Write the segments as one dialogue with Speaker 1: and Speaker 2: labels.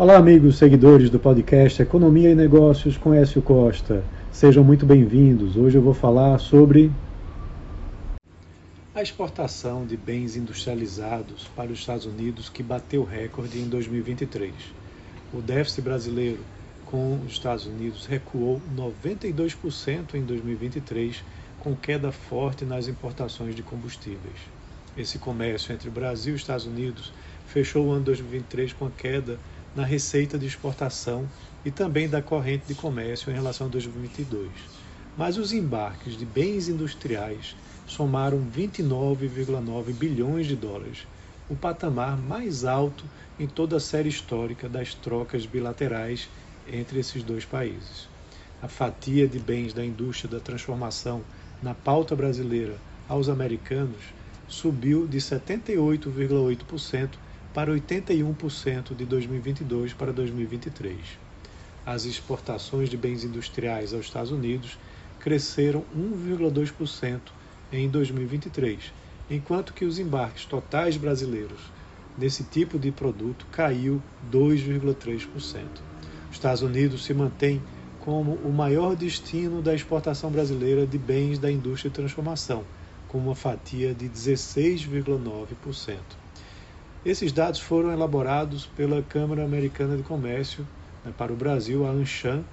Speaker 1: Olá, amigos seguidores do podcast Economia e Negócios com Écio Costa. Sejam muito bem-vindos. Hoje eu vou falar sobre a exportação de bens industrializados para os Estados Unidos que bateu recorde em 2023. O déficit brasileiro com os Estados Unidos recuou 92% em 2023, com queda forte nas importações de combustíveis. Esse comércio entre Brasil e Estados Unidos fechou o ano 2023 com a queda na receita de exportação e também da corrente de comércio em relação a 2022. Mas os embarques de bens industriais somaram 29,9 bilhões de dólares, o patamar mais alto em toda a série histórica das trocas bilaterais entre esses dois países. A fatia de bens da indústria da transformação na pauta brasileira aos americanos subiu de 78,8% para 81% de 2022 para 2023. As exportações de bens industriais aos Estados Unidos cresceram 1,2% em 2023, enquanto que os embarques totais brasileiros nesse tipo de produto caiu 2,3%. Os Estados Unidos se mantém como o maior destino da exportação brasileira de bens da indústria de transformação, com uma fatia de 16,9%. Esses dados foram elaborados pela Câmara Americana de Comércio né, para o Brasil, a ANCHAN,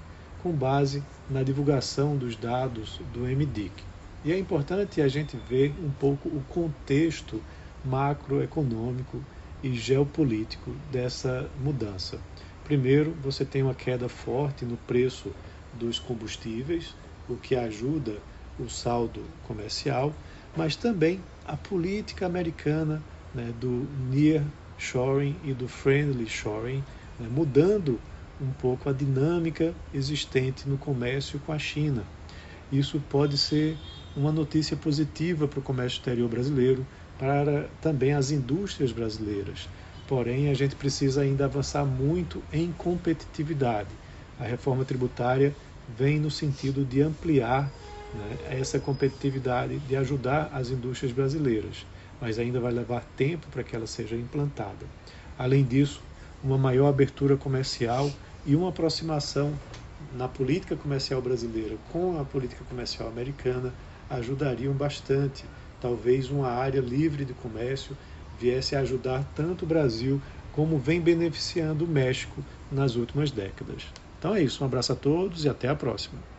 Speaker 1: com base na divulgação dos dados do MDIC. E é importante a gente ver um pouco o contexto macroeconômico e geopolítico dessa mudança. Primeiro, você tem uma queda forte no preço dos combustíveis, o que ajuda o saldo comercial, mas também a política americana né, do near shoring e do friendly shoring, né, mudando um pouco a dinâmica existente no comércio com a China. Isso pode ser uma notícia positiva para o comércio exterior brasileiro, para também as indústrias brasileiras. Porém, a gente precisa ainda avançar muito em competitividade. A reforma tributária vem no sentido de ampliar né, essa competitividade, de ajudar as indústrias brasileiras mas ainda vai levar tempo para que ela seja implantada. Além disso, uma maior abertura comercial e uma aproximação na política comercial brasileira com a política comercial americana ajudariam bastante. Talvez uma área livre de comércio viesse a ajudar tanto o Brasil como vem beneficiando o México nas últimas décadas. Então é isso, um abraço a todos e até a próxima.